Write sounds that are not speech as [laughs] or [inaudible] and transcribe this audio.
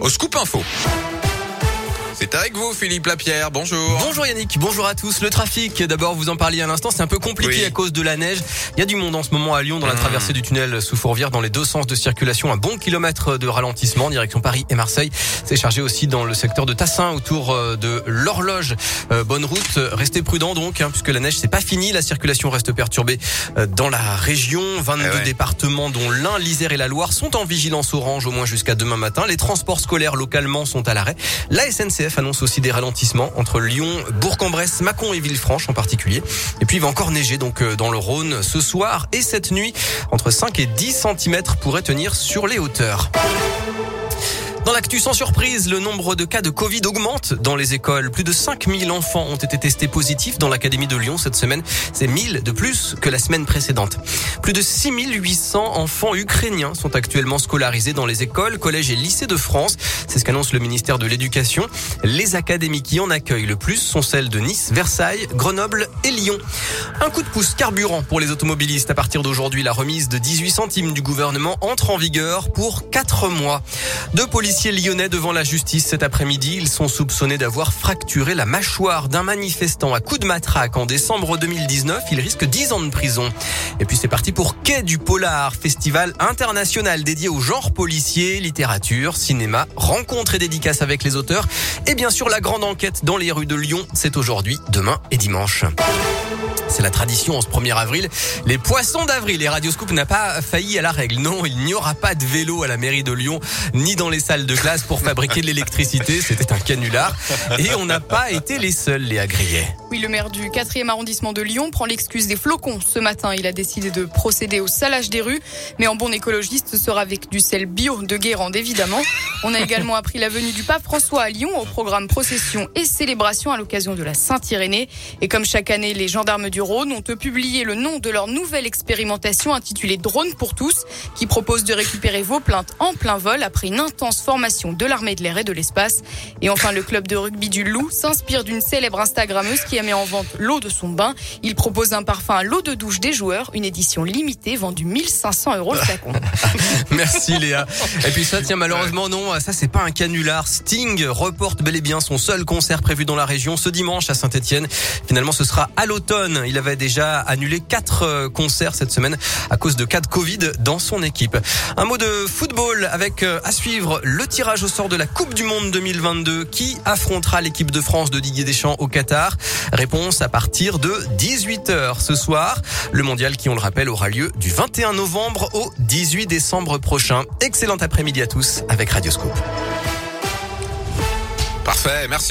Au Scoop Info. C'est avec vous, Philippe Lapierre. Bonjour. Bonjour Yannick, bonjour à tous. Le trafic, d'abord, vous en parliez à l'instant, c'est un peu compliqué Oui. à cause de la neige. Il y a du monde en ce moment à Lyon dans la Mmh. traversée du tunnel sous Fourvière dans les deux sens de circulation. Un bon kilomètre de ralentissement, direction Paris et Marseille. C'est chargé aussi dans le secteur de Tassin autour euh, de l'horloge. Euh, bonne route, restez prudents donc, hein, puisque la neige c'est pas fini. La circulation reste perturbée euh, dans la région. 22 Eh ouais. départements dont l'Ain, l'Isère et la Loire sont en vigilance orange au moins jusqu'à demain matin. Les transports scolaires localement sont à l'arrêt. La SNCF annonce aussi des ralentissements entre Lyon, Bourg-en-Bresse, Mâcon et Villefranche en particulier. Et puis il va encore neiger euh, dans le Rhône ce soir et cette nuit. Entre 5 et 10 cm pourraient tenir sur les hauteurs. Dans l'actu sans surprise, le nombre de cas de Covid augmente dans les écoles. Plus de 5000 enfants ont été testés positifs dans l'Académie de Lyon cette semaine. C'est 1000 de plus que la semaine précédente. Plus de 6800 enfants ukrainiens sont actuellement scolarisés dans les écoles, collèges et lycées de France. C'est ce qu'annonce le ministère de l'Éducation. Les académies qui en accueillent le plus sont celles de Nice, Versailles, Grenoble et Lyon. Un coup de pouce carburant pour les automobilistes. À partir d'aujourd'hui, la remise de 18 centimes du gouvernement entre en vigueur pour 4 mois. Deux lyonnais devant la justice cet après-midi. Ils sont soupçonnés d'avoir fracturé la mâchoire d'un manifestant à coups de matraque en décembre 2019. Ils risquent 10 ans de prison. Et puis c'est parti pour Quai du Polar, festival international dédié au genre policier, littérature, cinéma, rencontres et dédicaces avec les auteurs. Et bien sûr la grande enquête dans les rues de Lyon. C'est aujourd'hui, demain et dimanche. C'est la tradition en ce 1er avril. Les poissons d'avril. Et Radioscoop n'a pas failli à la règle. Non, il n'y aura pas de vélo à la mairie de Lyon, ni dans les salles de classe pour fabriquer de l'électricité. C'était un canular. Et on n'a pas été les seuls, les Grillet. Le maire du 4e arrondissement de Lyon prend l'excuse des flocons. Ce matin, il a décidé de procéder au salage des rues. Mais en bon écologiste, ce sera avec du sel bio de Guérande, évidemment. On a également appris la venue du pape François à Lyon au programme procession et célébration à l'occasion de la Saint-Irénée. Et comme chaque année, les gendarmes du Rhône ont publié le nom de leur nouvelle expérimentation intitulée Drone pour tous, qui propose de récupérer vos plaintes en plein vol après une intense formation de l'armée de l'air et de l'espace. Et enfin, le club de rugby du Loup s'inspire d'une célèbre Instagrammeuse qui a mis en vente l'eau de son bain. Il propose un parfum à l'eau de douche des joueurs, une édition limitée vendue 1500 euros le flacon. [laughs] Merci Léa. Et puis ça, tiens, malheureusement non, ça c'est pas un canular. Sting reporte bel et bien son seul concert prévu dans la région ce dimanche à Saint-Etienne. Finalement, ce sera à l'automne. Il avait déjà annulé quatre euh, concerts cette semaine à cause de cas de Covid dans son équipe. Un mot de football avec euh, à suivre le tirage au sort de la Coupe du Monde 2022 qui affrontera l'équipe de France de Didier Deschamps au Qatar. Réponse à partir de 18h ce soir. Le mondial qui, on le rappelle, aura lieu du 21 novembre au 18 décembre prochain. Excellent après-midi à tous avec Radioscope. Parfait. Merci.